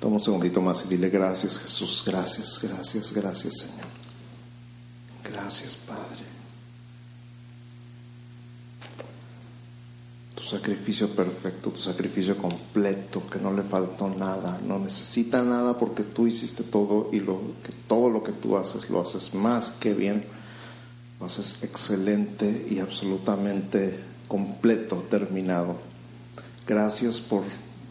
Toma un segundito más y dile gracias Jesús, gracias, gracias, gracias Señor. Gracias Padre. Tu sacrificio perfecto, tu sacrificio completo, que no le faltó nada, no necesita nada porque tú hiciste todo y lo, que todo lo que tú haces lo haces más que bien, lo haces excelente y absolutamente completo, terminado. Gracias por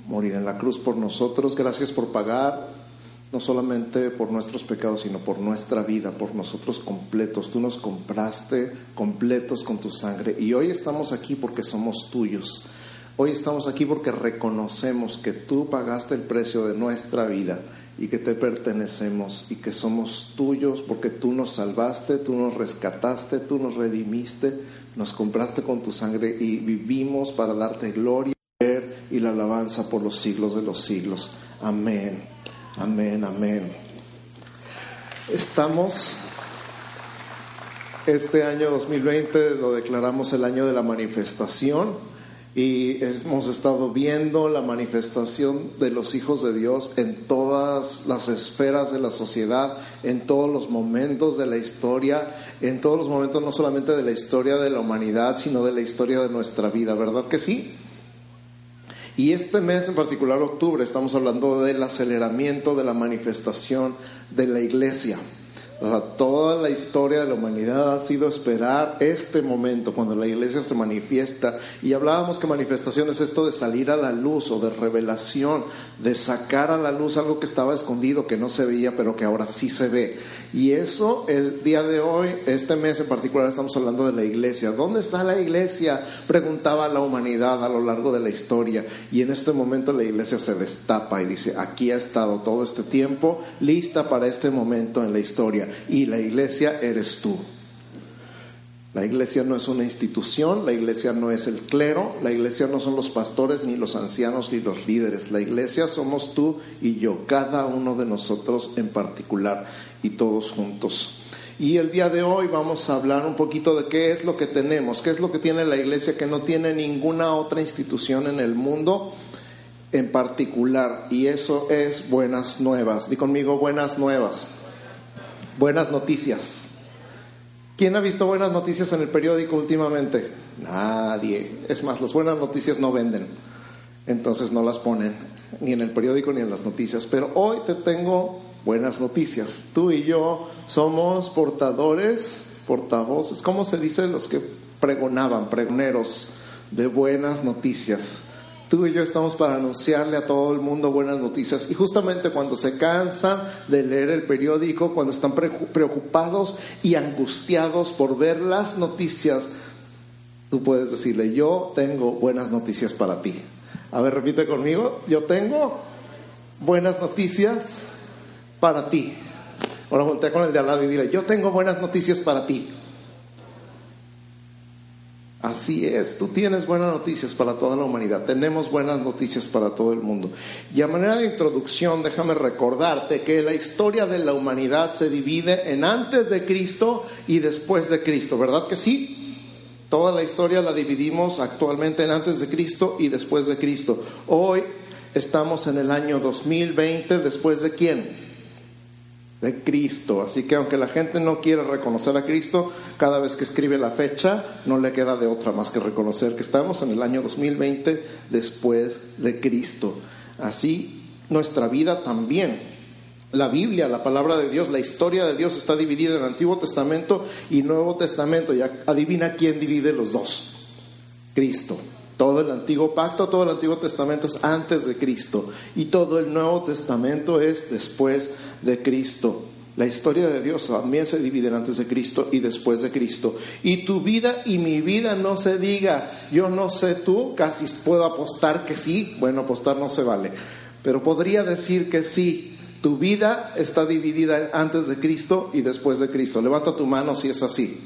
morir en la cruz por nosotros. Gracias por pagar no solamente por nuestros pecados, sino por nuestra vida, por nosotros completos. Tú nos compraste completos con tu sangre y hoy estamos aquí porque somos tuyos. Hoy estamos aquí porque reconocemos que tú pagaste el precio de nuestra vida y que te pertenecemos y que somos tuyos porque tú nos salvaste, tú nos rescataste, tú nos redimiste, nos compraste con tu sangre y vivimos para darte gloria y la alabanza por los siglos de los siglos. Amén, amén, amén. Estamos, este año 2020 lo declaramos el año de la manifestación y hemos estado viendo la manifestación de los hijos de Dios en todas las esferas de la sociedad, en todos los momentos de la historia, en todos los momentos no solamente de la historia de la humanidad, sino de la historia de nuestra vida, ¿verdad que sí? Y este mes en particular, octubre, estamos hablando del aceleramiento de la manifestación de la iglesia toda la historia de la humanidad ha sido esperar este momento cuando la iglesia se manifiesta. Y hablábamos que manifestación es esto de salir a la luz o de revelación, de sacar a la luz algo que estaba escondido, que no se veía, pero que ahora sí se ve. Y eso el día de hoy, este mes en particular, estamos hablando de la iglesia. ¿Dónde está la iglesia? Preguntaba la humanidad a lo largo de la historia. Y en este momento la iglesia se destapa y dice, aquí ha estado todo este tiempo lista para este momento en la historia y la iglesia eres tú. La iglesia no es una institución, la iglesia no es el clero, la iglesia no son los pastores, ni los ancianos, ni los líderes. La iglesia somos tú y yo, cada uno de nosotros en particular y todos juntos. Y el día de hoy vamos a hablar un poquito de qué es lo que tenemos, qué es lo que tiene la iglesia que no tiene ninguna otra institución en el mundo en particular. Y eso es buenas nuevas. Di conmigo buenas nuevas buenas noticias. ¿Quién ha visto buenas noticias en el periódico últimamente? Nadie. Es más, las buenas noticias no venden. Entonces no las ponen ni en el periódico ni en las noticias. Pero hoy te tengo buenas noticias. Tú y yo somos portadores, portavoces, ¿cómo se dice? Los que pregonaban, pregoneros de buenas noticias. Tú y yo estamos para anunciarle a todo el mundo buenas noticias. Y justamente cuando se cansan de leer el periódico, cuando están preocupados y angustiados por ver las noticias, tú puedes decirle, yo tengo buenas noticias para ti. A ver, repite conmigo, yo tengo buenas noticias para ti. Ahora voltea con el de al lado y dile, yo tengo buenas noticias para ti. Así es, tú tienes buenas noticias para toda la humanidad, tenemos buenas noticias para todo el mundo. Y a manera de introducción, déjame recordarte que la historia de la humanidad se divide en antes de Cristo y después de Cristo, ¿verdad que sí? Toda la historia la dividimos actualmente en antes de Cristo y después de Cristo. Hoy estamos en el año 2020, después de quién? De Cristo. Así que aunque la gente no quiera reconocer a Cristo, cada vez que escribe la fecha, no le queda de otra más que reconocer que estamos en el año 2020 después de Cristo. Así nuestra vida también. La Biblia, la palabra de Dios, la historia de Dios está dividida en Antiguo Testamento y Nuevo Testamento. Y adivina quién divide los dos. Cristo. Todo el antiguo pacto, todo el antiguo testamento es antes de Cristo y todo el nuevo testamento es después de Cristo. La historia de Dios también se divide antes de Cristo y después de Cristo. Y tu vida y mi vida no se diga, yo no sé tú, casi puedo apostar que sí, bueno, apostar no se vale, pero podría decir que sí, tu vida está dividida antes de Cristo y después de Cristo. Levanta tu mano si es así.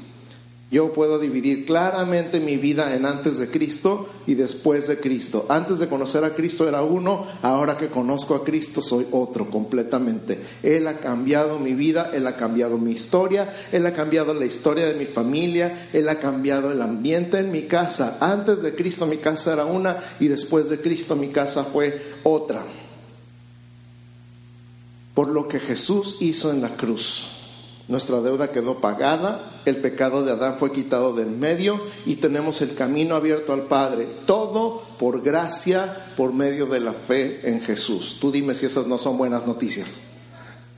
Yo puedo dividir claramente mi vida en antes de Cristo y después de Cristo. Antes de conocer a Cristo era uno, ahora que conozco a Cristo soy otro completamente. Él ha cambiado mi vida, Él ha cambiado mi historia, Él ha cambiado la historia de mi familia, Él ha cambiado el ambiente en mi casa. Antes de Cristo mi casa era una y después de Cristo mi casa fue otra. por lo que Jesús hizo en la cruz. Nuestra deuda quedó pagada, el pecado de Adán fue quitado del medio y tenemos el camino abierto al Padre. Todo por gracia, por medio de la fe en Jesús. Tú dime si esas no son buenas noticias.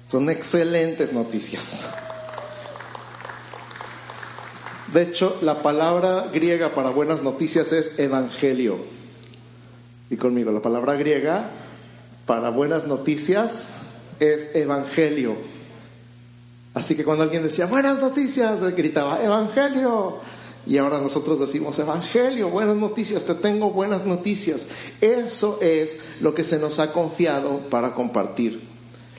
Son excelentes noticias. De hecho, la palabra griega para buenas noticias es evangelio. Y conmigo, la palabra griega para buenas noticias es evangelio. Así que cuando alguien decía buenas noticias, gritaba evangelio. Y ahora nosotros decimos evangelio, buenas noticias, te tengo buenas noticias. Eso es lo que se nos ha confiado para compartir.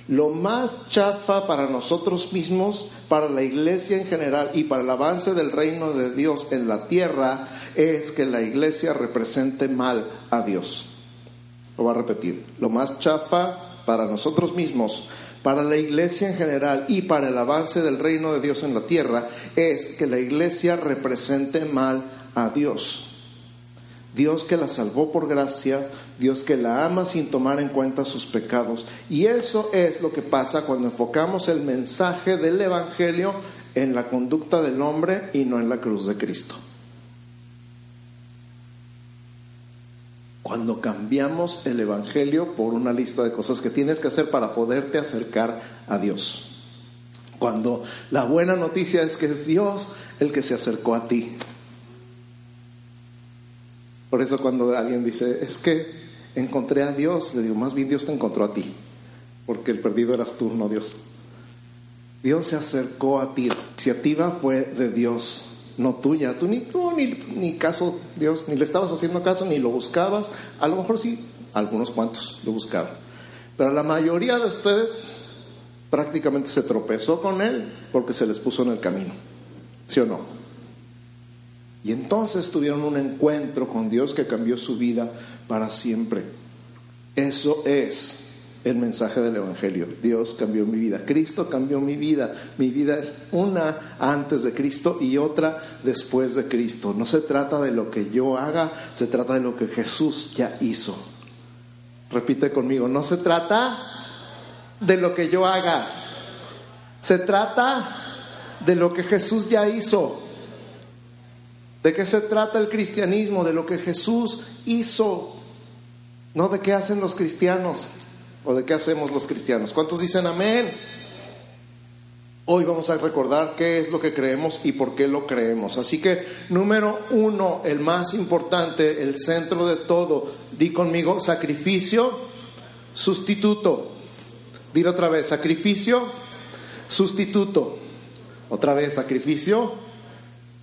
Lo más chafa para nosotros mismos, para la iglesia en general y para el avance del reino de Dios en la tierra es que la iglesia represente mal a Dios. Lo voy a repetir. Lo más chafa para nosotros mismos, para la iglesia en general y para el avance del reino de Dios en la tierra es que la iglesia represente mal a Dios. Dios que la salvó por gracia, Dios que la ama sin tomar en cuenta sus pecados. Y eso es lo que pasa cuando enfocamos el mensaje del Evangelio en la conducta del hombre y no en la cruz de Cristo. Cuando cambiamos el Evangelio por una lista de cosas que tienes que hacer para poderte acercar a Dios. Cuando la buena noticia es que es Dios el que se acercó a ti. Por eso cuando alguien dice, es que encontré a Dios, le digo, más bien Dios te encontró a ti, porque el perdido eras tú, no Dios. Dios se acercó a ti. La iniciativa fue de Dios no tuya. Tú ni tú ni, caso, Dios, ni le estabas haciendo caso, ni lo buscabas. A lo mejor sí, algunos cuantos lo buscaban. Pero la mayoría de ustedes prácticamente se tropezó con él porque se les puso en el camino. ¿Sí o no? Y entonces tuvieron un encuentro con Dios que cambió su vida para siempre. Eso es el mensaje del Evangelio. Dios cambió mi vida, Cristo cambió mi vida. Mi vida es una antes de Cristo y otra después de Cristo. No se trata de lo que yo haga, se trata de lo que Jesús ya hizo. Repite conmigo, no se trata de lo que yo haga, se trata de lo que Jesús ya hizo. ¿De qué se trata el cristianismo? De lo que Jesús hizo, no de qué hacen los cristianos. ¿O de qué hacemos los cristianos? ¿Cuántos dicen amén? Hoy vamos a recordar qué es lo que creemos y por qué lo creemos. Así que, número uno, el más importante, el centro de todo, di conmigo, sacrificio, sustituto. Dile otra vez, sacrificio, sustituto. Otra vez, sacrificio,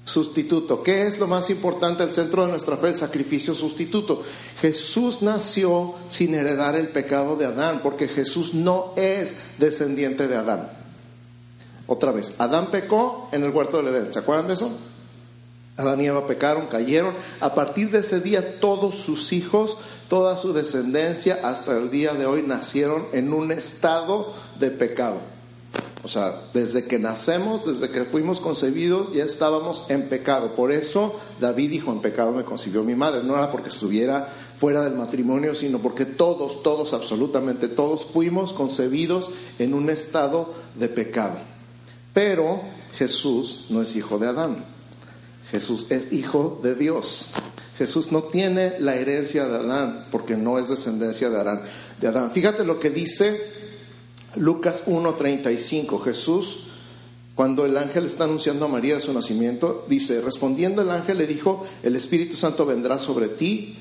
sustituto. ¿Qué es lo más importante el centro de nuestra fe? El sacrificio sustituto. Jesús nació sin heredar el pecado de Adán, porque Jesús no es descendiente de Adán. Otra vez, Adán pecó en el huerto del Edén. ¿Se acuerdan de eso? Adán y Eva pecaron, cayeron. A partir de ese día todos sus hijos, toda su descendencia hasta el día de hoy nacieron en un estado de pecado. O sea, desde que nacemos, desde que fuimos concebidos, ya estábamos en pecado. Por eso David dijo, en pecado me concibió mi madre. No era porque estuviera fuera del matrimonio, sino porque todos, todos, absolutamente todos, fuimos concebidos en un estado de pecado. Pero Jesús no es hijo de Adán. Jesús es hijo de Dios. Jesús no tiene la herencia de Adán porque no es descendencia de Adán. De Adán. Fíjate lo que dice Lucas 1:35, Jesús, cuando el ángel está anunciando a María su nacimiento, dice, respondiendo el ángel le dijo, el Espíritu Santo vendrá sobre ti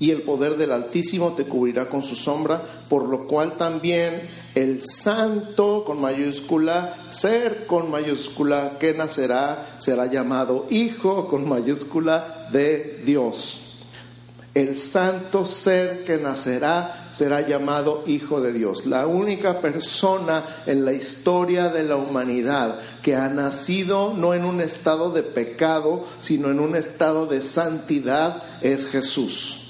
y el poder del Altísimo te cubrirá con su sombra, por lo cual también el santo con mayúscula, ser con mayúscula, que nacerá, será llamado Hijo con mayúscula de Dios el santo ser que nacerá será llamado Hijo de Dios. La única persona en la historia de la humanidad que ha nacido no en un estado de pecado, sino en un estado de santidad es Jesús.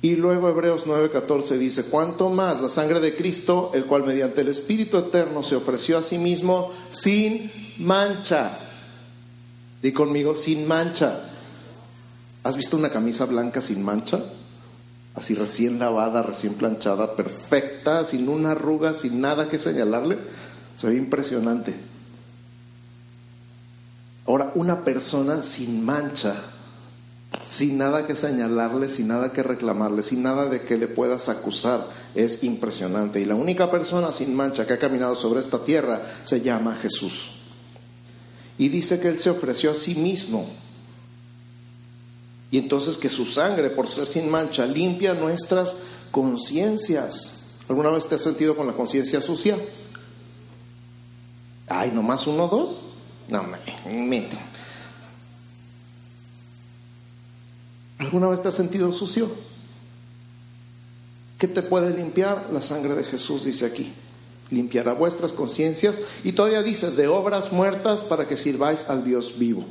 Y luego Hebreos 9:14 dice, ¿cuánto más la sangre de Cristo, el cual mediante el Espíritu Eterno se ofreció a sí mismo sin mancha? Di conmigo, sin mancha ¿Has visto una camisa blanca sin mancha? así recién lavada, recién planchada, perfecta, sin una arruga, sin nada que señalarle, se ve impresionante. Ahora, una persona sin mancha, sin nada que señalarle, sin nada que reclamarle, sin nada de que le puedas acusar, es impresionante. Y la única persona sin mancha que ha caminado sobre esta tierra se llama Jesús. Y dice que Él se ofreció a sí mismo. Y entonces que su sangre, por ser sin mancha, limpia nuestras conciencias. ¿Alguna vez te has sentido con la conciencia sucia? Ay, nomás uno, dos. No, me, ¿Alguna vez te has sentido sucio? ¿Qué te puede limpiar? La sangre de Jesús, dice aquí. Limpiará vuestras conciencias. Y todavía dice, de obras muertas para que sirváis al Dios vivo.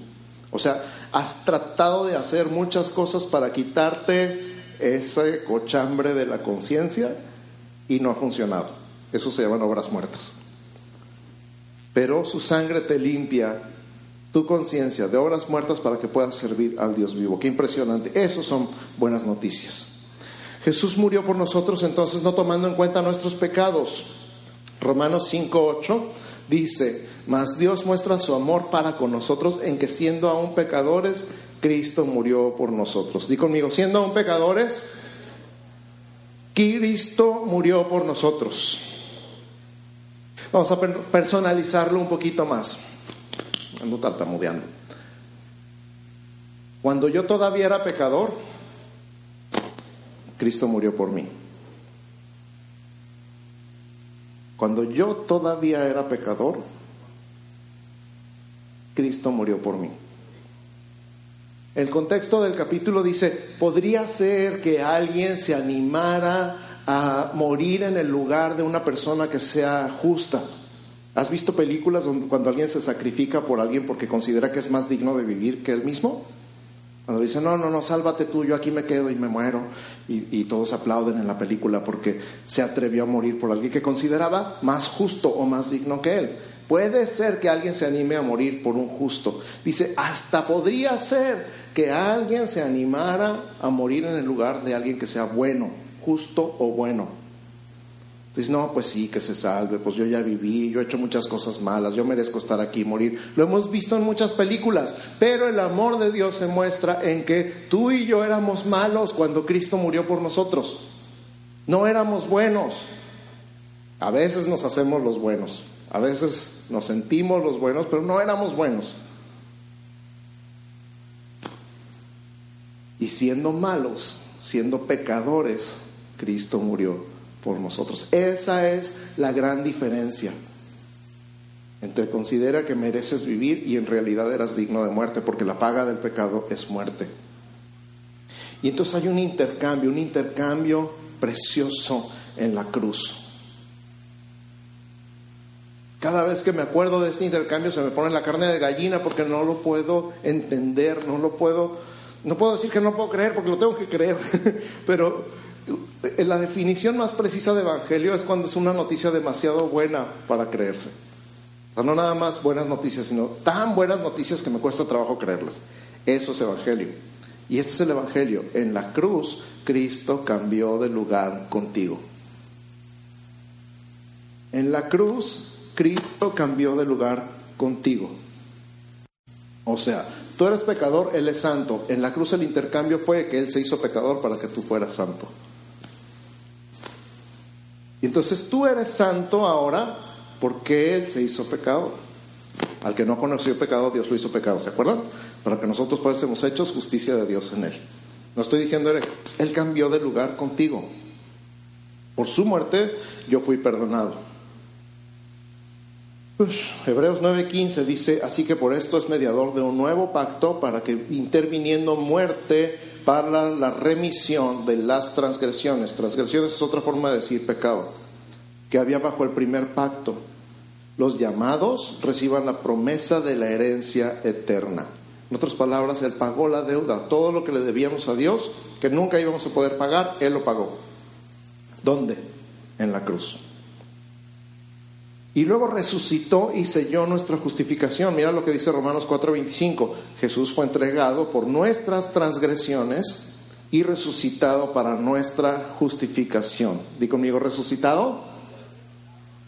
O sea, has tratado de hacer muchas cosas para quitarte ese cochambre de la conciencia y no ha funcionado. Eso se llaman obras muertas pero su sangre te limpia tu conciencia de obras muertas para que puedas servir al Dios vivo. Qué impresionante. Esas son buenas noticias. Jesús murió por nosotros entonces no tomando en cuenta nuestros pecados. Romanos 5.8 dice, mas Dios muestra su amor para con nosotros en que siendo aún pecadores, Cristo murió por nosotros. Di conmigo, siendo aún pecadores, Cristo murió por nosotros. Vamos a personalizarlo un poquito más. Ando tartamudeando. Cuando yo todavía era pecador, Cristo murió por mí. Cuando yo todavía era pecador, Cristo murió por mí. El contexto del capítulo dice, podría ser que alguien se animara a morir en el lugar de una persona que sea justa. ¿Has visto películas donde, cuando alguien se sacrifica por alguien porque considera que es más digno de vivir que él mismo? Cuando dice, no, no, no, sálvate tú, yo aquí me quedo y me muero. Y, y, todos aplauden en la película porque se atrevió a morir por alguien que consideraba más justo o más digno que él. Puede ser que alguien se anime a morir por un justo. Dice, hasta podría ser que alguien se animara a morir en el lugar de alguien que sea bueno justo o bueno. Dices, no, pues sí, que se salve, pues yo ya viví, yo he hecho muchas cosas malas, yo merezco estar aquí y morir. Lo hemos visto en muchas películas, pero el amor de Dios se muestra en que tú y yo éramos malos cuando Cristo murió por nosotros. No éramos buenos. A veces nos hacemos los buenos, a veces nos sentimos los buenos, pero no éramos buenos. Y siendo malos, siendo pecadores, Cristo murió por nosotros. Esa es la gran diferencia entre considera que mereces vivir y en realidad eras digno de muerte, porque la paga del pecado es muerte. Y entonces hay un intercambio, un intercambio precioso en la cruz. Cada vez que me acuerdo de este intercambio se me pone la carne de gallina porque no lo puedo entender, no lo puedo, no puedo decir que no puedo creer porque lo tengo que creer, pero eh, la definición más precisa de evangelio es cuando es una noticia demasiado buena para creerse. O sea, no nada más buenas noticias, sino tan buenas noticias que me cuesta trabajo creerlas. Eso es evangelio. Y este es el evangelio. En la cruz, Cristo cambió de lugar contigo. En la cruz, Cristo cambió de lugar contigo. O sea, tú eres pecador, Él es santo. En la cruz el intercambio fue que Él se hizo pecador para que tú fueras santo. Y entonces tú eres santo ahora porque Él se hizo pecado. Al que no conoció pecado, Dios lo hizo pecado, ¿se acuerdan? Para que nosotros fuésemos hechos justicia de Dios en Él. No estoy diciendo, Él cambió de lugar contigo. Por su muerte yo fui perdonado. Hebreos 9:15 dice, así que por esto es mediador de un nuevo pacto para que interviniendo muerte para la remisión de las transgresiones. Transgresiones es otra forma de decir pecado, que había bajo el primer pacto. Los llamados reciban la promesa de la herencia eterna. En otras palabras, Él pagó la deuda, todo lo que le debíamos a Dios, que nunca íbamos a poder pagar, Él lo pagó. ¿Dónde? En la cruz. Y luego resucitó y selló nuestra justificación. Mira lo que dice Romanos 4:25. Jesús fue entregado por nuestras transgresiones y resucitado para nuestra justificación. Di conmigo, resucitado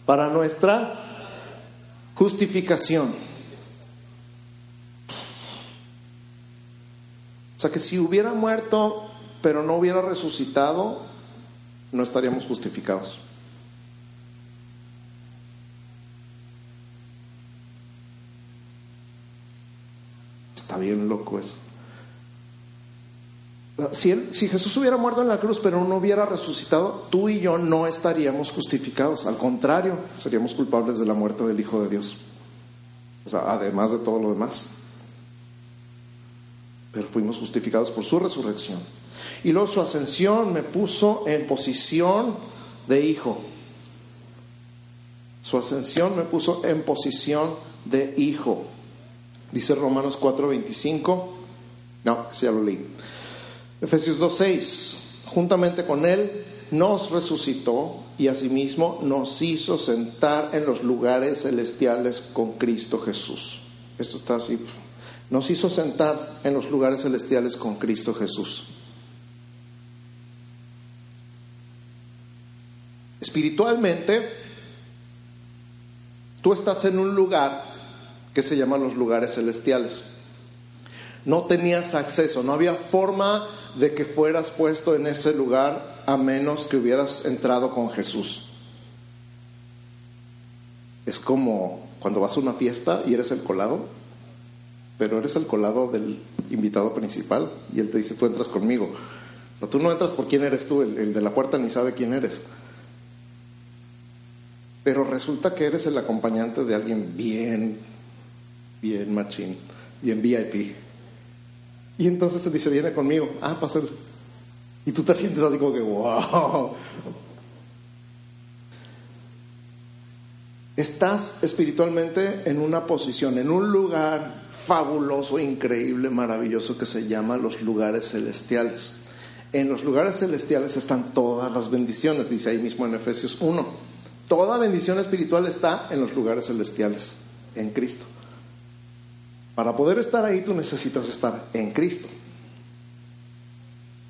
para nuestra justificación. O sea que si hubiera muerto pero no hubiera resucitado, no estaríamos justificados. Está bien loco eso. Si, si, Jesús hubiera muerto en la cruz pero no hubiera resucitado, tú y yo no estaríamos justificados. Al contrario, seríamos culpables de la muerte del Hijo de Dios. O sea, además de todo lo demás. Pero fuimos justificados por su resurrección. Y luego su ascensión me puso en posición de hijo. Su ascensión me puso en posición de hijo. Dice Romanos 4:25. No, ese ya lo leí. Efesios 2:6. Juntamente con él nos resucitó y asimismo nos hizo sentar en los lugares celestiales con Cristo Jesús. Esto está así. Nos hizo sentar en los lugares celestiales con Cristo Jesús. Espiritualmente, tú estás en un lugar que se llama los lugares celestiales. No tenías acceso, no había forma de que fueras puesto en ese lugar a menos que hubieras entrado con Jesús. Es como cuando vas a una fiesta y eres el colado, pero eres el colado del invitado principal y él te dice, tú entras conmigo. O sea, tú no entras por quién eres tú, el, el de la puerta ni sabe quién eres. Pero resulta que eres el acompañante de alguien bien, bien machín, bien VIP. Y entonces se dice, viene conmigo, ah, pásale. Y tú te sientes así como que, wow. Estás espiritualmente en una posición, en un lugar fabuloso, increíble, maravilloso que se llama los lugares celestiales. En los lugares celestiales están todas las bendiciones, dice ahí mismo en Efesios 1. Toda bendición espiritual está en los lugares celestiales, en Cristo. Para poder estar ahí tú necesitas estar en Cristo.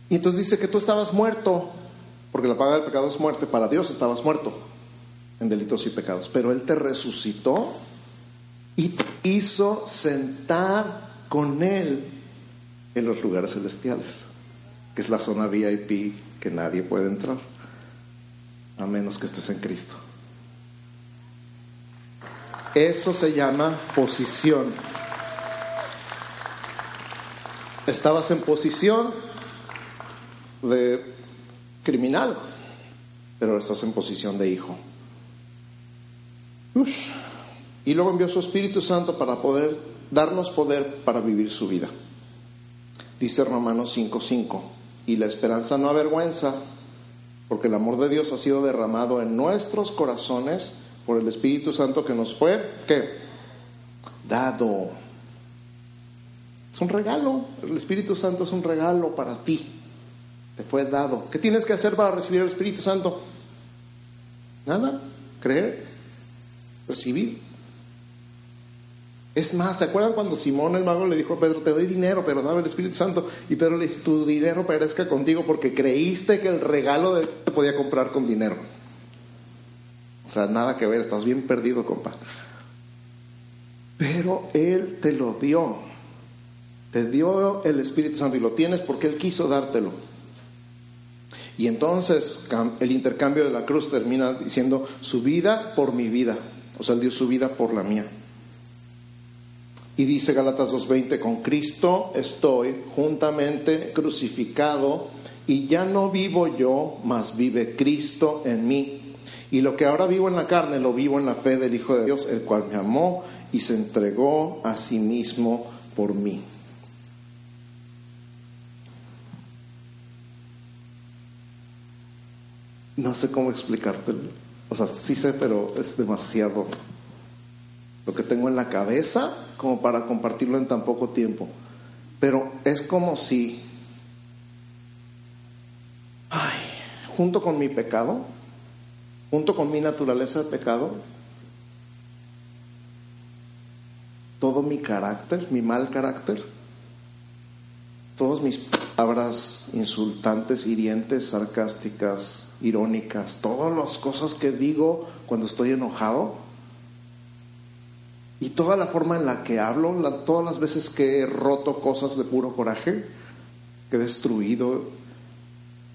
Y entonces dice que tú estabas muerto, porque la paga del pecado es muerte, para Dios estabas muerto en delitos y pecados, pero Él te resucitó y te hizo sentar con Él en los lugares celestiales, que es la zona VIP que nadie puede entrar, a menos que estés en Cristo. Eso se llama posición. Estabas en posición de criminal, pero estás en posición de hijo. Y luego envió su Espíritu Santo para poder darnos poder para vivir su vida. Dice Romanos 5:5, y la esperanza no avergüenza, porque el amor de Dios ha sido derramado en nuestros corazones por el Espíritu Santo que nos fue. Dado. Es un regalo. El Espíritu Santo es un regalo para ti. Te fue dado. ¿Qué tienes que hacer para recibir el Espíritu Santo? Nada. Creer. Recibir. Es más, ¿se acuerdan cuando Simón el mago le dijo a Pedro, te doy dinero, pero dame el Espíritu Santo? Y Pedro le dice, tu dinero perezca contigo porque creíste que el regalo de te podía comprar con dinero. O sea, nada que ver, estás bien perdido, compa. Pero Él te lo dio. Te dio el Espíritu Santo y lo tienes porque Él quiso dártelo. Y entonces el intercambio de la cruz termina diciendo su vida por mi vida. O sea, Él dio su vida por la mía. Y dice Galatas 2.20, con Cristo estoy juntamente crucificado y ya no vivo yo, mas vive Cristo en mí. Y lo que ahora vivo en la carne, lo vivo en la fe del Hijo de Dios, el cual me amó y se entregó a sí mismo por mí. No sé cómo explicarte. O sea, sí sé, pero es demasiado lo que tengo en la cabeza como para compartirlo en tan poco tiempo. Pero es como si, ay, junto con mi pecado, junto con mi naturaleza de pecado, todo mi carácter, mi mal carácter, todos mis palabras insultantes, hirientes, sarcásticas, irónicas, todas las cosas que digo cuando estoy enojado y toda la forma en la que hablo, todas las veces que he roto cosas de puro coraje, que he destruido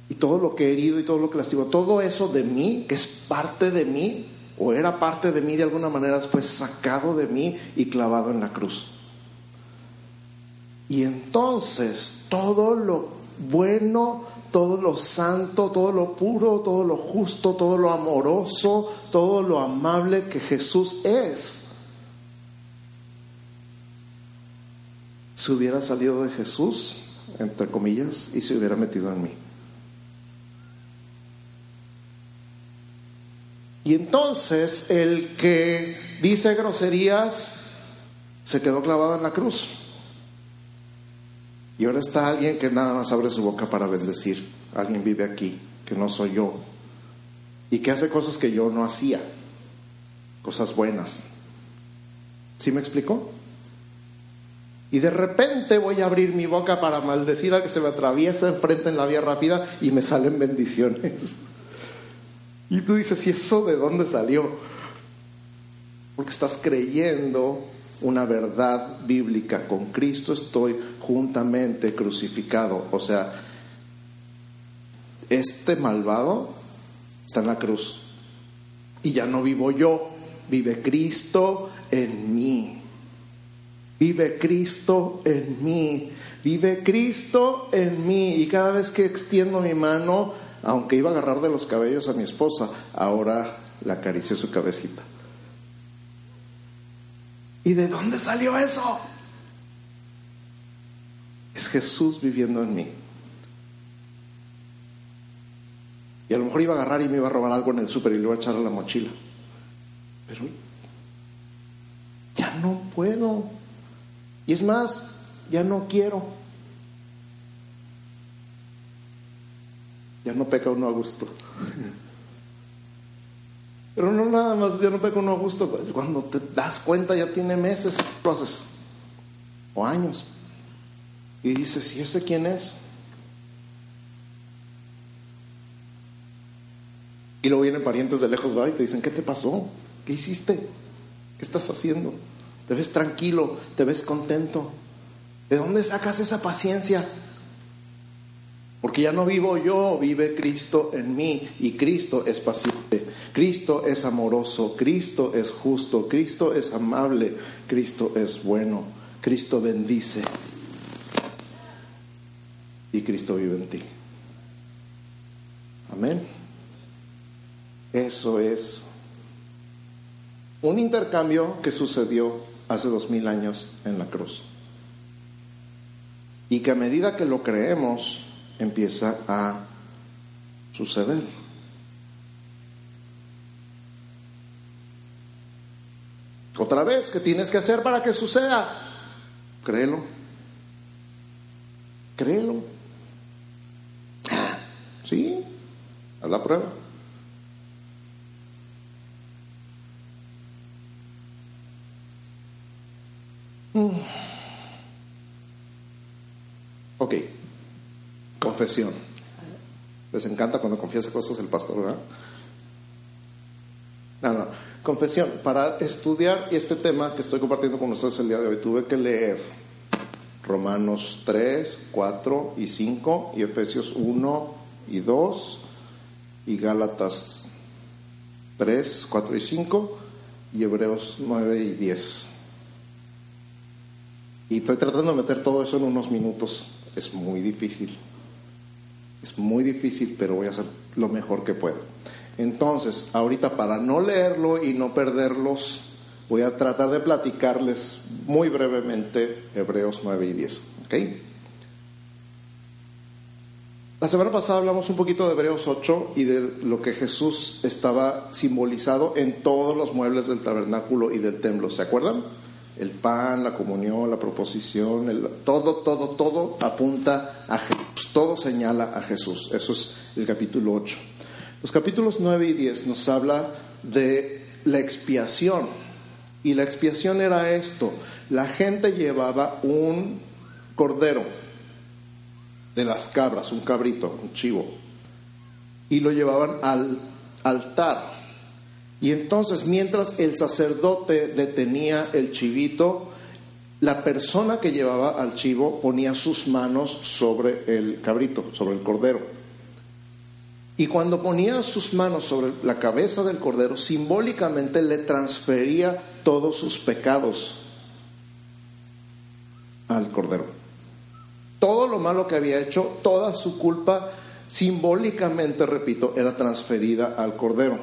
y todo lo que he herido y todo lo que lastigo, todo eso de mí, que es parte de mí o era parte de mí de alguna manera, fue sacado de mí y clavado en la cruz. Y entonces todo lo bueno, todo lo santo, todo lo puro, todo lo justo, todo lo amoroso, todo lo amable que Jesús es, se hubiera salido de Jesús, entre comillas, y se hubiera metido en mí. Y entonces el que dice groserías se quedó clavado en la cruz. Y ahora está alguien que nada más abre su boca para bendecir. Alguien vive aquí, que no soy yo. Y que hace cosas que yo no hacía. Cosas buenas. ¿Sí me explicó? Y de repente voy a abrir mi boca para maldecir a que se me atraviesa enfrente en la vía rápida y me salen bendiciones. Y tú dices, ¿y eso de dónde salió? Porque estás creyendo una verdad bíblica. Con Cristo estoy juntamente crucificado. O sea, este malvado está en la cruz. Y ya no vivo yo, vive Cristo en mí. Vive Cristo en mí. Vive Cristo en mí. Y cada vez que extiendo mi mano, aunque iba a agarrar de los cabellos a mi esposa, ahora le acaricio su cabecita. ¿Y de dónde salió eso? Es Jesús viviendo en mí. Y a lo mejor iba a agarrar y me iba a robar algo en el súper y le iba a echar a la mochila. Pero ya no puedo. Y es más, ya no quiero. Ya no peca uno a gusto. Pero no nada más, ya no peca uno a gusto. Cuando te das cuenta ya tiene meses lo. O años. Y dices, ¿y ese quién es? Y luego vienen parientes de lejos, ¿va? Y te dicen, ¿qué te pasó? ¿Qué hiciste? ¿Qué estás haciendo? Te ves tranquilo, te ves contento. ¿De dónde sacas esa paciencia? Porque ya no vivo yo, vive Cristo en mí y Cristo es paciente, Cristo es amoroso, Cristo es justo, Cristo es amable, Cristo es bueno, Cristo bendice y Cristo vive en ti. Amén. Eso es un intercambio que sucedió hace dos mil años en la cruz. Y que a medida que lo creemos, empieza a suceder. Otra vez, ¿qué tienes que hacer para que suceda? Créelo. Créelo. Sí, haz la prueba. Mm. Ok, confesión. Les encanta cuando confiesa cosas el pastor, ¿verdad? No, no. Confesión. Para estudiar este tema que estoy compartiendo con ustedes el día de hoy, tuve que leer Romanos 3, 4 y 5 y Efesios 1 y 2 y Gálatas 3, 4 y 5 y Hebreos 9 y 10. Y estoy tratando de meter todo eso en unos minutos. Es muy difícil. Es muy difícil, pero voy a hacer lo mejor que puedo. Entonces, ahorita para no leerlo y no perderlos, voy a tratar de platicarles muy brevemente Hebreos 9 y 10. ¿ok? La semana pasada hablamos un poquito de Hebreos 8 y de lo que Jesús estaba simbolizado en todos los muebles del tabernáculo y del templo. ¿Se acuerdan? El pan, la comunión, la proposición, todo, todo, todo apunta a Jesús, todo señala a Jesús. Eso es el capítulo 8. Los capítulos 9 y 10 nos habla de la expiación. Y la expiación era esto. La gente llevaba un cordero de las cabras, un cabrito, un chivo, y lo llevaban al altar. Y entonces mientras el sacerdote detenía el chivito, la persona que llevaba al chivo ponía sus manos sobre el cabrito, sobre el cordero. Y cuando ponía sus manos sobre la cabeza del cordero, simbólicamente le transfería todos sus pecados al cordero. Todo lo malo que había hecho, toda su culpa, simbólicamente, repito, era transferida al cordero.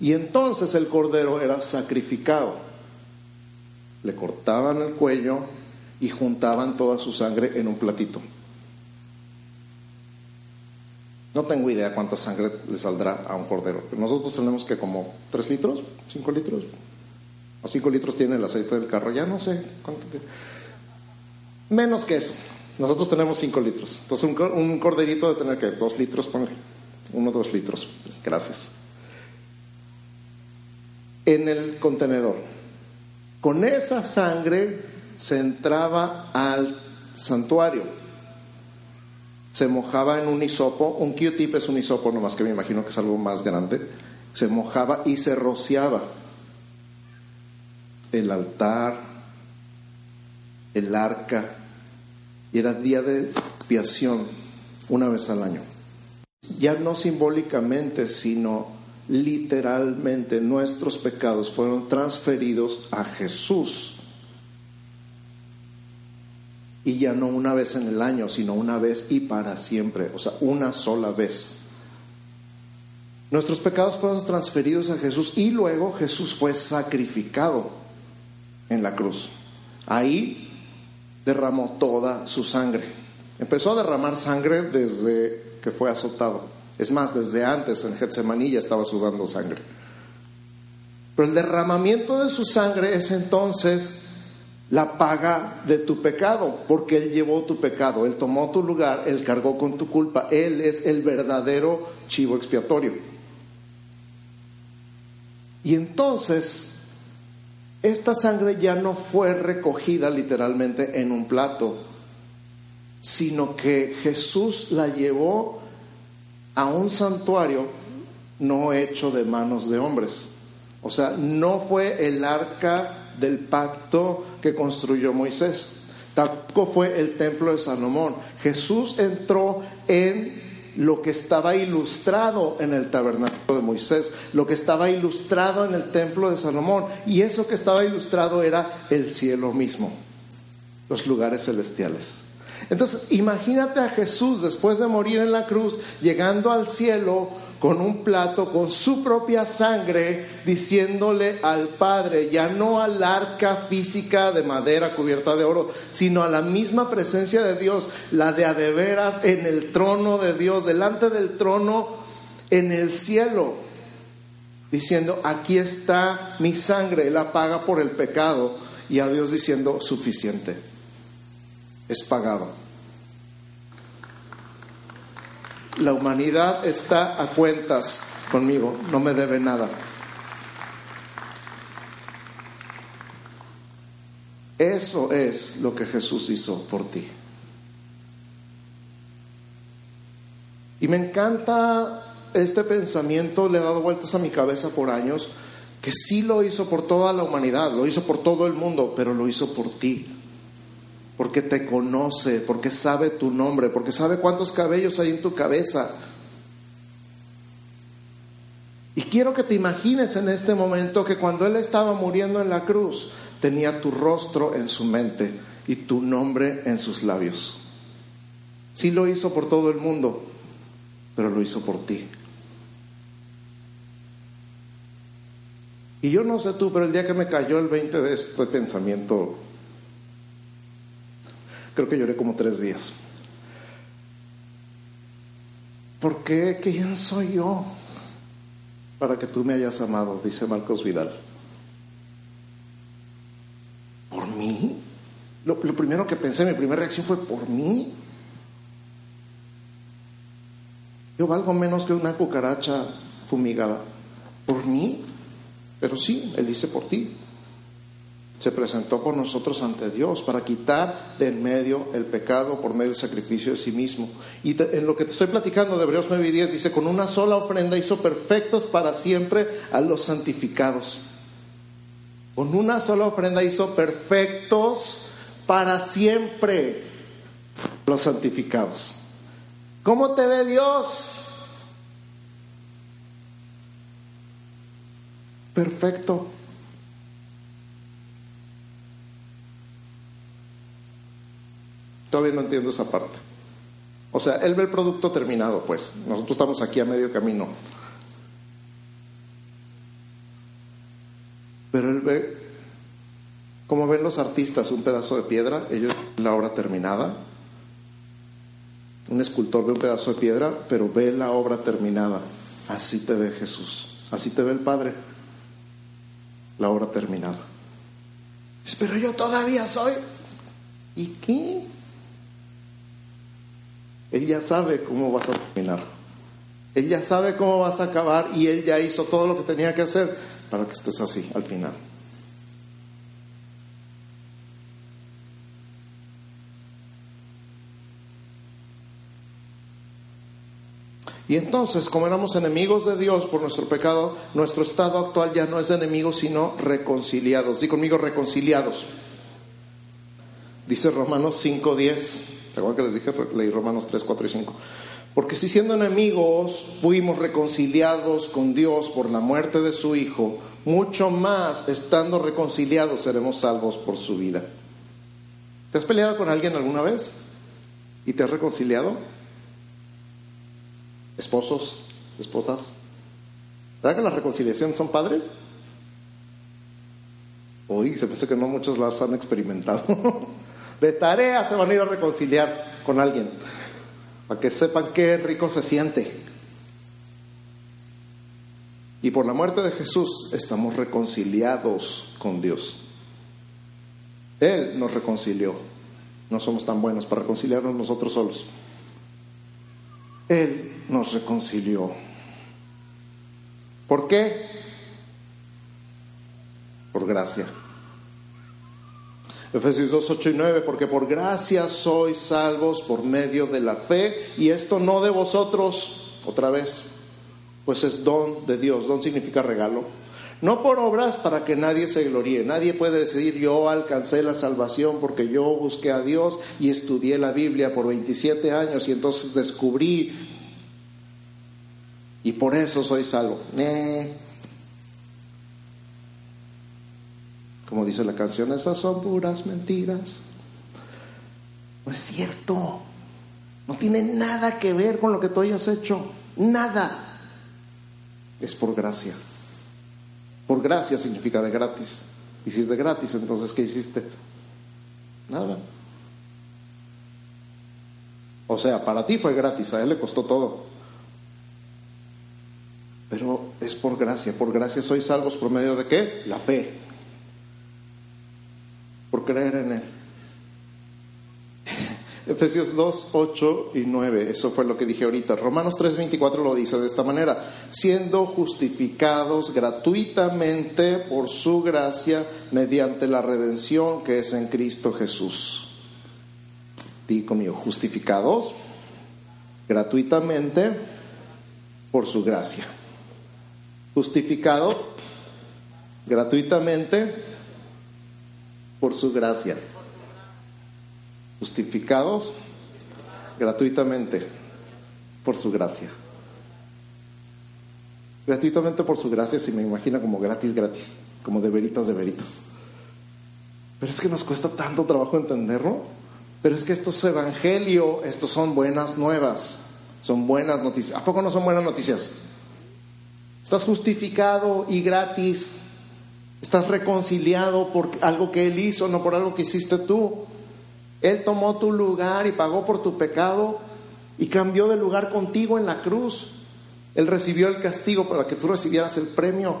Y entonces el cordero era sacrificado. Le cortaban el cuello y juntaban toda su sangre en un platito. No tengo idea cuánta sangre le saldrá a un cordero. Nosotros tenemos que como 3 litros, 5 litros. O 5 litros tiene el aceite del carro. Ya no sé cuánto tiene. Menos que eso. Nosotros tenemos 5 litros. Entonces un, corderito de tener que 2 litros, ponle. 1 2 litros. Gracias en el contenedor. Con esa sangre se entraba al santuario. Se mojaba en un hisopo, un Q-tip es un hisopo, nomás que me imagino que es algo más grande. Se mojaba y se rociaba. El altar, el arca, y era día de expiación una vez al año. Ya no simbólicamente, sino literalmente nuestros pecados fueron transferidos a Jesús. Y ya no una vez en el año, sino una vez y para siempre, o sea, una sola vez. Nuestros pecados fueron transferidos a Jesús y luego Jesús fue sacrificado en la cruz. Ahí derramó toda su sangre. Empezó a derramar sangre desde que fue azotado es más, desde antes en Getsemaní ya estaba sudando sangre. Pero el derramamiento de su sangre es entonces la paga de tu pecado, porque Él llevó tu pecado, Él tomó tu lugar, Él cargó con tu culpa, Él es el verdadero chivo expiatorio. Y entonces, esta sangre ya no fue recogida literalmente en un plato, sino que Jesús la llevó a un santuario no hecho de manos de hombres. O sea, no fue el arca del pacto que construyó Moisés. Tampoco fue el templo de Salomón. Jesús entró en lo que estaba ilustrado en el tabernáculo de Moisés, lo que estaba ilustrado en el templo de Salomón. Y eso que estaba ilustrado era el cielo mismo, los lugares celestiales. Entonces, imagínate a Jesús después de morir en la cruz, llegando al cielo con un plato, con su propia sangre, diciéndole al Padre, ya no al arca física de madera cubierta de oro, sino a la misma presencia de Dios, la de adeveras en el trono de Dios, delante del trono en el cielo, diciendo, aquí está mi sangre, la paga por el pecado, y a Dios diciendo, suficiente es pagado. La humanidad está a cuentas conmigo, no me debe nada. Eso es lo que Jesús hizo por ti. Y me encanta este pensamiento, le he dado vueltas a mi cabeza por años, que sí lo hizo por toda la humanidad, lo hizo por todo el mundo, pero lo hizo por ti porque te conoce, porque sabe tu nombre, porque sabe cuántos cabellos hay en tu cabeza. Y quiero que te imagines en este momento que cuando Él estaba muriendo en la cruz, tenía tu rostro en su mente y tu nombre en sus labios. Sí lo hizo por todo el mundo, pero lo hizo por ti. Y yo no sé tú, pero el día que me cayó el 20 de este pensamiento, Creo que lloré como tres días. ¿Por qué? ¿Quién soy yo para que tú me hayas amado? Dice Marcos Vidal. ¿Por mí? Lo, lo primero que pensé, mi primera reacción fue ¿por mí? Yo valgo menos que una cucaracha fumigada. ¿Por mí? Pero sí, Él dice por ti. Se presentó por nosotros ante Dios para quitar de en medio el pecado por medio del sacrificio de sí mismo. Y en lo que te estoy platicando de Hebreos 9 y 10 dice, con una sola ofrenda hizo perfectos para siempre a los santificados. Con una sola ofrenda hizo perfectos para siempre los santificados. ¿Cómo te ve Dios? Perfecto. Todavía no entiendo esa parte. O sea, él ve el producto terminado, pues. Nosotros estamos aquí a medio camino. Pero él ve, como ven los artistas, un pedazo de piedra, ellos la obra terminada. Un escultor ve un pedazo de piedra, pero ve la obra terminada. Así te ve Jesús, así te ve el Padre, la obra terminada. Pero yo todavía soy. ¿Y qué? Él ya sabe cómo vas a terminar. Él ya sabe cómo vas a acabar y Él ya hizo todo lo que tenía que hacer para que estés así al final. Y entonces, como éramos enemigos de Dios por nuestro pecado, nuestro estado actual ya no es de enemigos, sino reconciliados. Di conmigo, reconciliados. Dice Romanos 5:10. ¿Se acuerdan que les dije? Leí Romanos 3, 4 y 5. Porque si siendo enemigos fuimos reconciliados con Dios por la muerte de su Hijo, mucho más estando reconciliados seremos salvos por su vida. ¿Te has peleado con alguien alguna vez? ¿Y te has reconciliado? Esposos, esposas. ¿Verdad que las reconciliaciones son padres? Uy, se parece que no muchos las han experimentado. De tarea se van a ir a reconciliar con alguien, para que sepan qué rico se siente. Y por la muerte de Jesús estamos reconciliados con Dios. Él nos reconcilió. No somos tan buenos para reconciliarnos nosotros solos. Él nos reconcilió. ¿Por qué? Por gracia. Efesios 2, 8 y 9, porque por gracia sois salvos por medio de la fe, y esto no de vosotros, otra vez, pues es don de Dios, don significa regalo. No por obras para que nadie se gloríe. Nadie puede decir yo alcancé la salvación porque yo busqué a Dios y estudié la Biblia por 27 años y entonces descubrí y por eso soy salvo. Como dice la canción, esas son puras mentiras. No es cierto. No tiene nada que ver con lo que tú hayas hecho. Nada. Es por gracia. Por gracia significa de gratis. Y si es de gratis, entonces ¿qué hiciste? Nada. O sea, para ti fue gratis, a él le costó todo. Pero es por gracia. Por gracia sois salvos por medio de qué? La fe por creer en Él. Efesios 2, 8 y 9, eso fue lo que dije ahorita. Romanos 3, 24 lo dice de esta manera, siendo justificados gratuitamente por su gracia mediante la redención que es en Cristo Jesús. Digo conmigo, justificados gratuitamente por su gracia. Justificado gratuitamente por su gracia. Justificados gratuitamente por su gracia. Gratuitamente por su gracia se me imagina como gratis, gratis, como de veritas, de veritas. Pero es que nos cuesta tanto trabajo entenderlo. Pero es que esto es evangelio, estos son buenas nuevas, son buenas noticias. ¿A poco no son buenas noticias? Estás justificado y gratis Estás reconciliado por algo que Él hizo, no por algo que hiciste tú. Él tomó tu lugar y pagó por tu pecado y cambió de lugar contigo en la cruz. Él recibió el castigo para que tú recibieras el premio.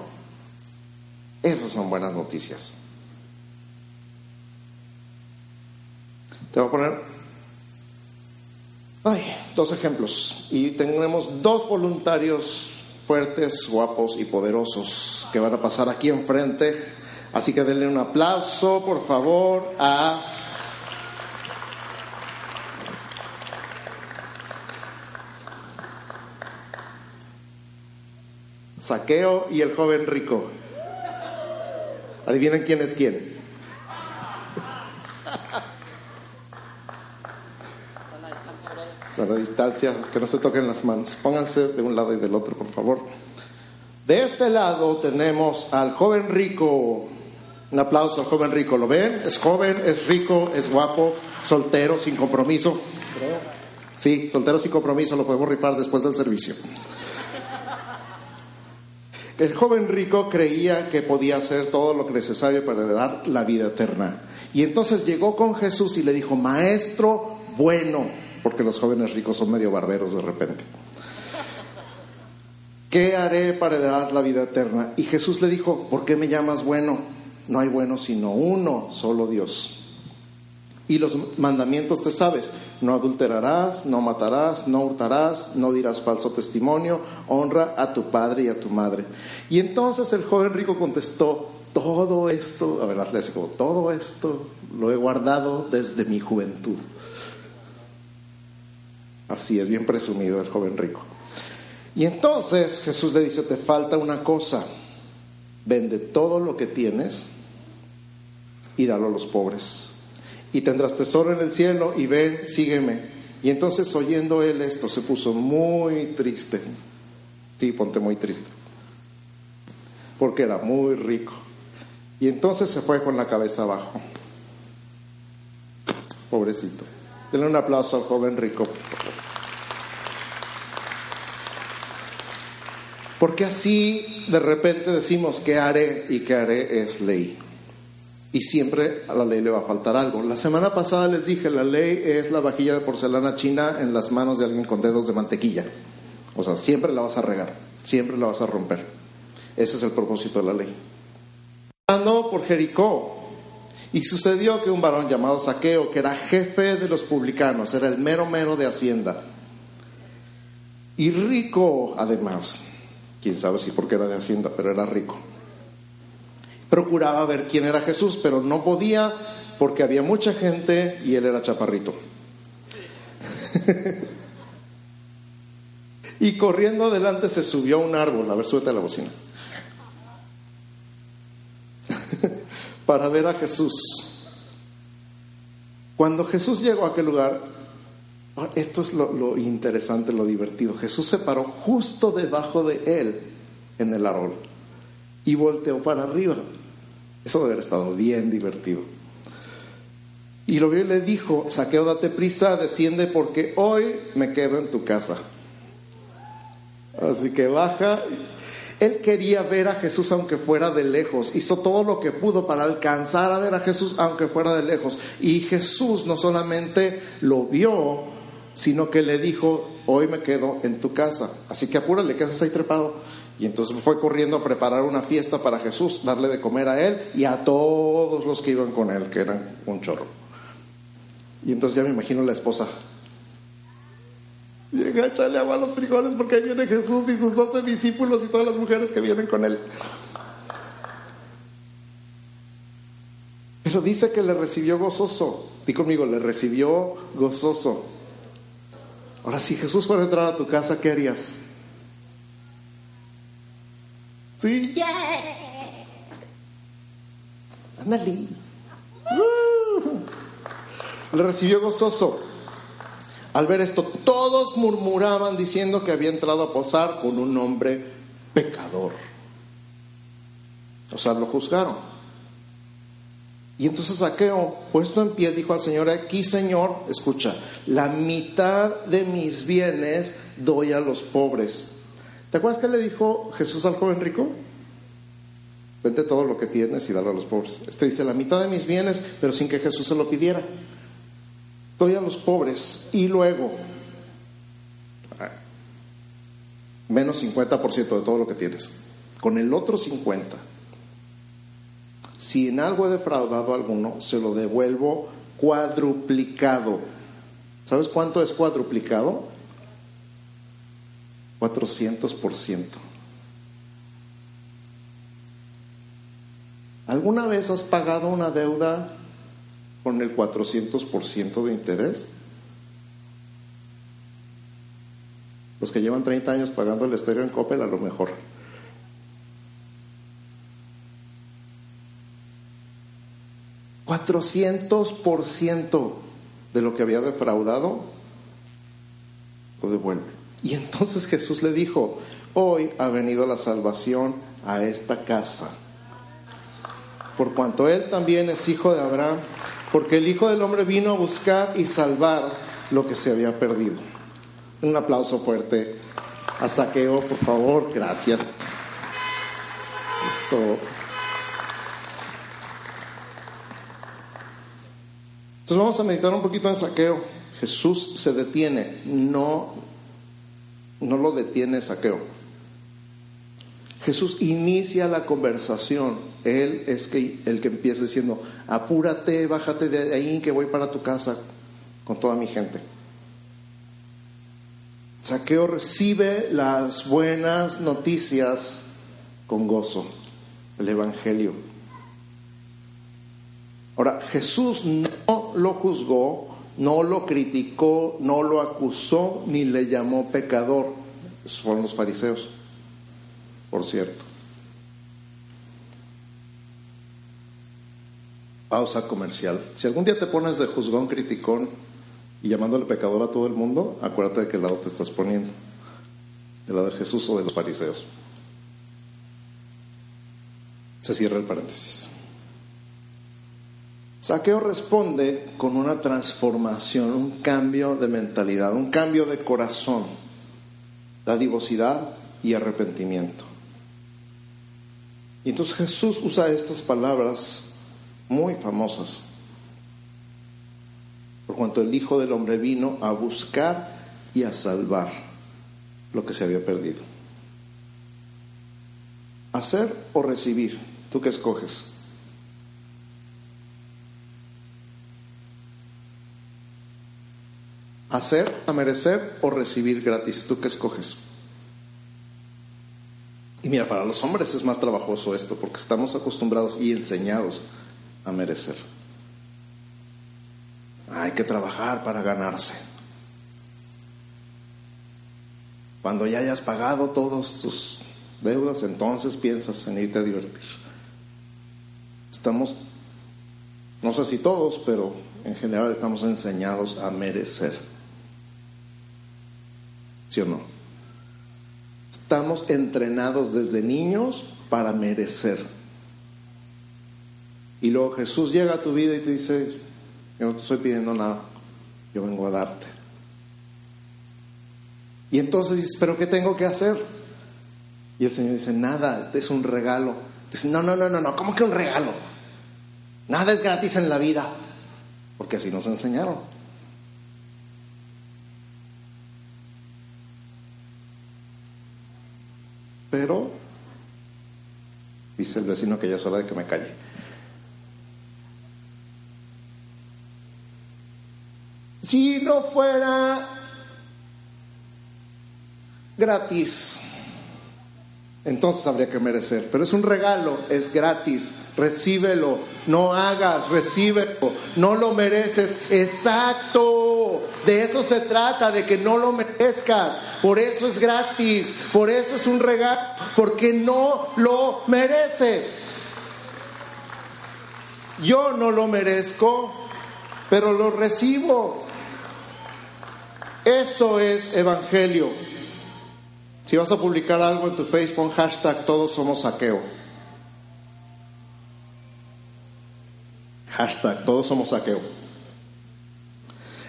Esas son buenas noticias. Te voy a poner ay, dos ejemplos. Y tenemos dos voluntarios fuertes, guapos y poderosos que van a pasar aquí enfrente Así que denle un aplauso, por favor, a Saqueo y el joven rico. Adivinen quién es quién. A distancia, que no se toquen las manos. Pónganse de un lado y del otro, por favor. De este lado tenemos al joven rico. Un aplauso al joven rico. ¿Lo ven? Es joven, es rico, es guapo, soltero, sin compromiso. Sí, soltero sin compromiso, lo podemos rifar después del servicio. El joven rico creía que podía hacer todo lo necesario para dar la vida eterna. Y entonces llegó con Jesús y le dijo, maestro bueno, porque los jóvenes ricos son medio barberos de repente. ¿Qué haré para dar la vida eterna? Y Jesús le dijo, ¿por qué me llamas bueno? No hay bueno sino uno, solo Dios. Y los mandamientos te sabes, no adulterarás, no matarás, no hurtarás, no dirás falso testimonio, honra a tu padre y a tu madre. Y entonces el joven rico contestó, todo esto, a ver, todo esto lo he guardado desde mi juventud. Así es, bien presumido el joven rico. Y entonces Jesús le dice, te falta una cosa, vende todo lo que tienes y dalo a los pobres y tendrás tesoro en el cielo y ven, sígueme. Y entonces oyendo él esto se puso muy triste. Sí, ponte muy triste. Porque era muy rico. Y entonces se fue con la cabeza abajo. Pobrecito. Denle un aplauso al joven rico. Porque así de repente decimos que haré y que haré es ley y siempre a la ley le va a faltar algo. La semana pasada les dije, la ley es la vajilla de porcelana china en las manos de alguien con dedos de mantequilla. O sea, siempre la vas a regar, siempre la vas a romper. Ese es el propósito de la ley. Andó por Jericó y sucedió que un varón llamado Saqueo, que era jefe de los publicanos, era el mero mero de Hacienda, y rico además, quién sabe si porque era de Hacienda, pero era rico procuraba ver quién era Jesús, pero no podía porque había mucha gente y él era chaparrito. y corriendo adelante se subió a un árbol, a ver, súbete a la bocina, para ver a Jesús. Cuando Jesús llegó a aquel lugar, esto es lo, lo interesante, lo divertido, Jesús se paró justo debajo de él en el árbol y volteó para arriba. Eso debe haber estado bien divertido. Y lo vio y le dijo, saqueo, date prisa, desciende porque hoy me quedo en tu casa. Así que baja. Él quería ver a Jesús aunque fuera de lejos. Hizo todo lo que pudo para alcanzar a ver a Jesús aunque fuera de lejos. Y Jesús no solamente lo vio, sino que le dijo, hoy me quedo en tu casa. Así que apúrale, ¿qué haces ahí trepado? Y entonces fue corriendo a preparar una fiesta para Jesús, darle de comer a él y a todos los que iban con él, que eran un chorro. Y entonces ya me imagino la esposa. Llega, échale agua a los frijoles porque ahí viene Jesús y sus doce discípulos y todas las mujeres que vienen con él. Pero dice que le recibió gozoso. Di conmigo, le recibió gozoso. Ahora, si Jesús fuera a entrar a tu casa, ¿qué harías? Sí, yeah. Le recibió gozoso. Al ver esto, todos murmuraban diciendo que había entrado a posar con un hombre pecador. O sea, lo juzgaron. Y entonces Saqueo, puesto en pie, dijo al Señor, aquí Señor, escucha, la mitad de mis bienes doy a los pobres. ¿Te acuerdas que le dijo Jesús al joven rico? Vente todo lo que tienes y dalo a los pobres. Este dice, la mitad de mis bienes, pero sin que Jesús se lo pidiera. Doy a los pobres y luego, menos 50% de todo lo que tienes. Con el otro 50%, si en algo he defraudado a alguno, se lo devuelvo cuadruplicado. ¿Sabes cuánto es cuadruplicado? 400%. ¿Alguna vez has pagado una deuda con el 400% de interés? Los que llevan 30 años pagando el estéreo en Coppel a lo mejor. ¿400% de lo que había defraudado lo devuelve? Y entonces Jesús le dijo, hoy ha venido la salvación a esta casa. Por cuanto él también es hijo de Abraham, porque el Hijo del Hombre vino a buscar y salvar lo que se había perdido. Un aplauso fuerte a Saqueo, por favor, gracias. Esto. Entonces vamos a meditar un poquito en Saqueo. Jesús se detiene, no, no lo detiene Saqueo. Jesús inicia la conversación. Él es el que empieza diciendo, apúrate, bájate de ahí que voy para tu casa con toda mi gente. Saqueo recibe las buenas noticias con gozo, el Evangelio. Ahora, Jesús no lo juzgó, no lo criticó, no lo acusó, ni le llamó pecador. Esos fueron los fariseos, por cierto. Pausa comercial. Si algún día te pones de juzgón, criticón, y llamándole pecador a todo el mundo, acuérdate de qué lado te estás poniendo, del lado de Jesús o de los fariseos. Se cierra el paréntesis. Saqueo responde con una transformación, un cambio de mentalidad, un cambio de corazón, dadivosidad y arrepentimiento. Y entonces Jesús usa estas palabras muy famosas por cuanto el Hijo del Hombre vino a buscar y a salvar lo que se había perdido. Hacer o recibir, ¿tú qué escoges? Hacer a merecer o recibir gratis, ¿tú qué escoges? Mira, para los hombres es más trabajoso esto porque estamos acostumbrados y enseñados a merecer. Hay que trabajar para ganarse. Cuando ya hayas pagado todos tus deudas, entonces piensas en irte a divertir. Estamos, no sé si todos, pero en general estamos enseñados a merecer. ¿Sí o no? Estamos entrenados desde niños para merecer. Y luego Jesús llega a tu vida y te dice, yo no te estoy pidiendo nada, yo vengo a darte. Y entonces dices, ¿pero qué tengo que hacer? Y el Señor dice, nada, es un regalo. Dice, no, no, no, no, no, ¿cómo que un regalo? Nada es gratis en la vida, porque así nos enseñaron. Pero, dice el vecino que ya es hora de que me calle. Si no fuera gratis, entonces habría que merecer. Pero es un regalo, es gratis, recíbelo, no hagas, recíbelo, no lo mereces. Exacto, de eso se trata, de que no lo merezcas. Por eso es gratis, por eso es un regalo, porque no lo mereces. Yo no lo merezco, pero lo recibo. Eso es evangelio. Si vas a publicar algo en tu Facebook, hashtag todos somos saqueo. Hashtag todos somos saqueo.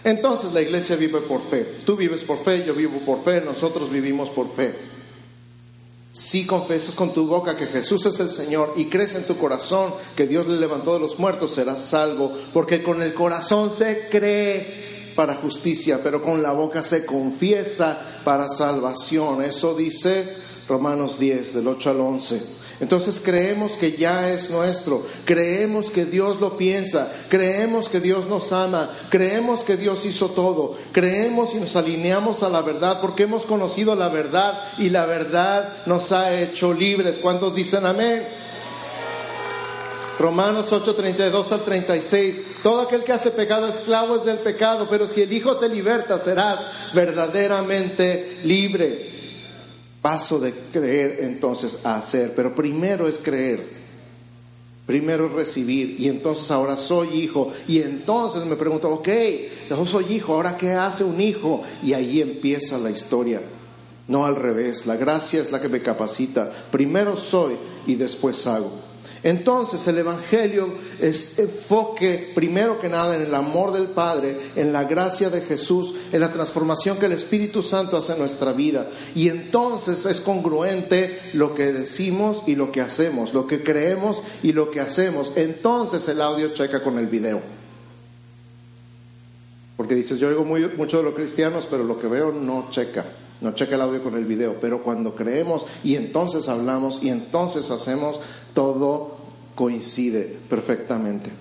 Entonces la iglesia vive por fe. Tú vives por fe, yo vivo por fe, nosotros vivimos por fe. Si confesas con tu boca que Jesús es el Señor y crees en tu corazón que Dios le levantó de los muertos, serás salvo, porque con el corazón se cree para justicia, pero con la boca se confiesa para salvación. Eso dice Romanos 10, del 8 al 11. Entonces creemos que ya es nuestro, creemos que Dios lo piensa, creemos que Dios nos ama, creemos que Dios hizo todo, creemos y nos alineamos a la verdad porque hemos conocido la verdad y la verdad nos ha hecho libres. ¿Cuántos dicen amén? Romanos 8, 32 al 36. Todo aquel que hace pecado esclavo es del pecado, pero si el Hijo te liberta serás verdaderamente libre. Paso de creer entonces a hacer, pero primero es creer. Primero es recibir y entonces ahora soy hijo y entonces me pregunto, ok, yo soy hijo, ahora ¿qué hace un hijo? Y ahí empieza la historia. No al revés, la gracia es la que me capacita. Primero soy y después hago. Entonces el Evangelio es enfoque primero que nada en el amor del Padre, en la gracia de Jesús, en la transformación que el Espíritu Santo hace en nuestra vida. Y entonces es congruente lo que decimos y lo que hacemos, lo que creemos y lo que hacemos. Entonces el audio checa con el video. Porque dices, yo oigo mucho de los cristianos, pero lo que veo no checa. No checa el audio con el video, pero cuando creemos y entonces hablamos y entonces hacemos, todo coincide perfectamente.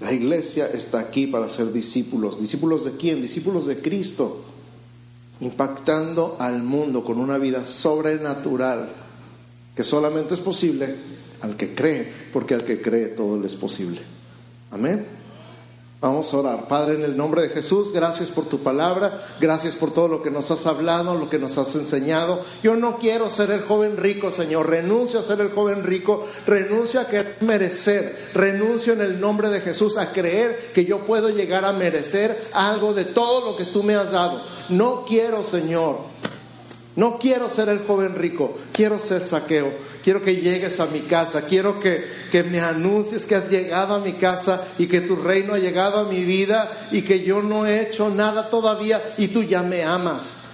La iglesia está aquí para ser discípulos. ¿Discípulos de quién? Discípulos de Cristo, impactando al mundo con una vida sobrenatural que solamente es posible al que cree, porque al que cree todo le es posible. Amén. Vamos a orar. Padre, en el nombre de Jesús, gracias por tu palabra, gracias por todo lo que nos has hablado, lo que nos has enseñado. Yo no quiero ser el joven rico, Señor. Renuncio a ser el joven rico, renuncio a querer merecer, renuncio en el nombre de Jesús a creer que yo puedo llegar a merecer algo de todo lo que tú me has dado. No quiero, Señor. No quiero ser el joven rico, quiero ser saqueo quiero que llegues a mi casa, quiero que, que me anuncies que has llegado a mi casa y que tu reino ha llegado a mi vida y que yo no he hecho nada todavía y tú ya me amas.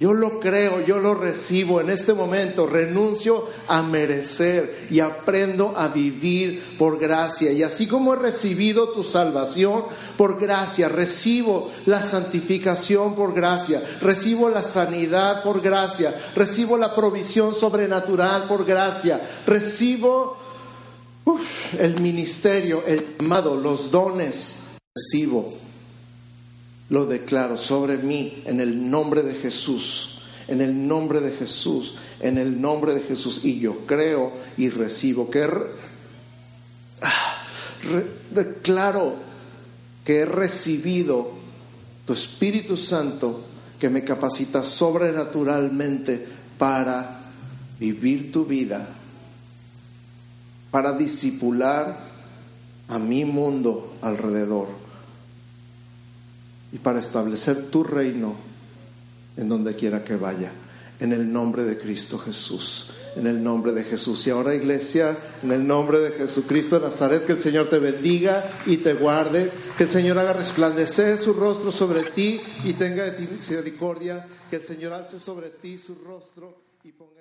Yo lo creo, yo lo recibo en este momento, renuncio a merecer y aprendo a vivir por gracia. Y así como he recibido tu salvación por gracia, recibo la santificación por gracia, recibo la sanidad por gracia, recibo la provisión sobrenatural por gracia, recibo el ministerio, el llamado, los dones, recibo lo declaro sobre mí en el nombre de Jesús, en el nombre de Jesús, en el nombre de Jesús. Y yo creo y recibo que ah, declaro que he recibido tu Espíritu Santo que me capacita sobrenaturalmente para vivir tu vida, para disipular a mi mundo alrededor y para establecer tu reino en donde quiera que vaya. En el nombre de Cristo Jesús. En el nombre de Jesús. Y ahora iglesia, en el nombre de Jesucristo de Nazaret, que el Señor te bendiga y te guarde. Que el Señor haga resplandecer su rostro sobre ti y tenga de ti misericordia. Que el Señor alce sobre ti su rostro y ponga.